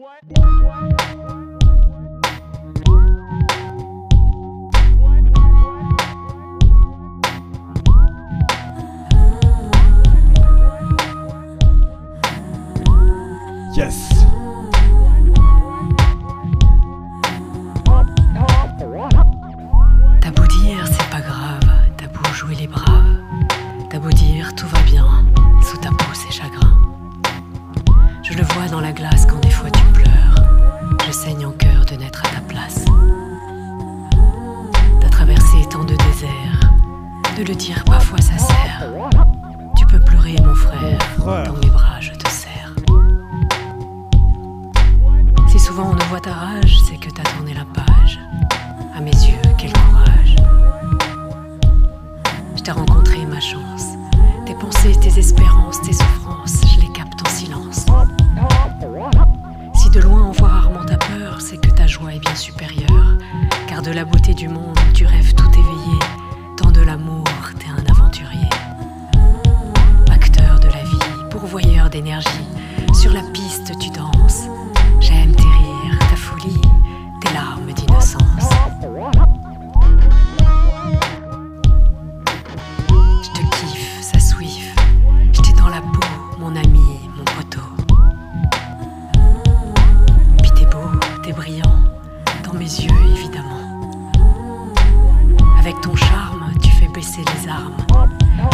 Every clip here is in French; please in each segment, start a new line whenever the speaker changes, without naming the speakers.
What? Yes. Vois dans la glace quand des fois tu pleures, je saigne en cœur de n'être à ta place. T'as traversé tant de déserts, de le dire parfois ça sert. Tu peux pleurer mon frère, dans mes bras je te serre. Si souvent on ne voit ta rage, c'est que t'as tourné la page. À mes yeux, quel courage. Je t'ai rencontré ma chance. Tes pensées, tes espérances, tes souffrances, je les Si de loin on voit rarement ta peur, c'est que ta joie est bien supérieure. Car de la beauté du monde, tu rêves tout éveillé. Tant de l'amour, t'es un aventurier. Acteur de la vie, pourvoyeur d'énergie. Sur la piste, tu danses. J'aime tes rires, ta folie, tes larmes d'innocence. Brillant, dans mes yeux évidemment. Avec ton charme, tu fais baisser les armes.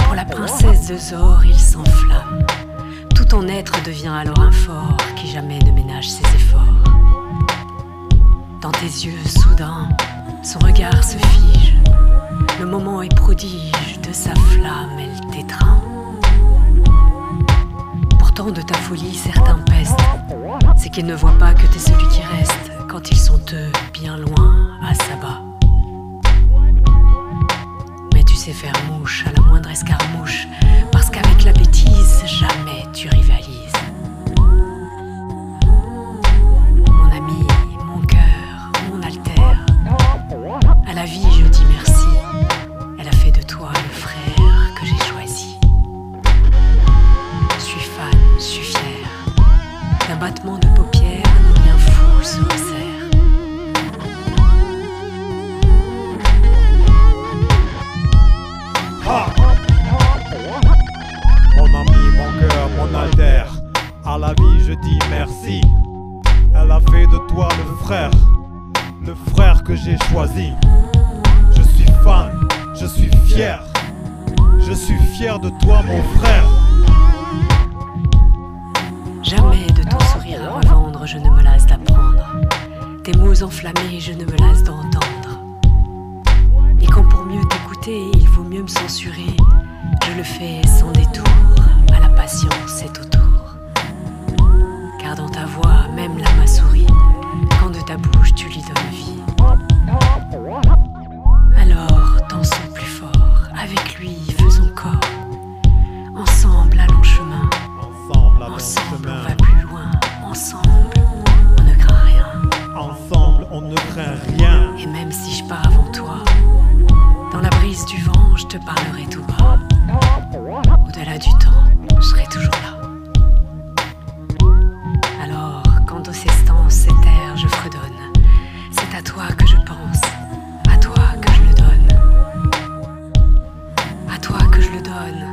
Pour la princesse de Zor, il s'enflamme. Tout ton être devient alors un fort qui jamais ne ménage ses efforts. Dans tes yeux, soudain, son regard se fige. Le moment est prodige, de sa flamme elle t'étreint. Pourtant de ta folie qu'ils ne voient pas que t'es celui qui reste quand ils sont eux bien loin à Saba. Mais tu sais faire mouche à la moindre escarmouche, parce qu'avec la bêtise jamais tu rivalises. Mon. À la vie, je dis merci. Elle a fait de toi le frère,
le frère que j'ai choisi. Je suis fan, je suis fier. Je suis fier de toi, mon frère.
Jamais de ton sourire à revendre, je ne me lasse d'apprendre. Tes mots enflammés, je ne me lasse d'entendre. Et quand pour mieux t'écouter, il vaut mieux me censurer, je le fais sans détour, à la patience est autour. Car dans ta voix, même l'âme à toi que je pense, à toi que je le donne, à toi que je le donne.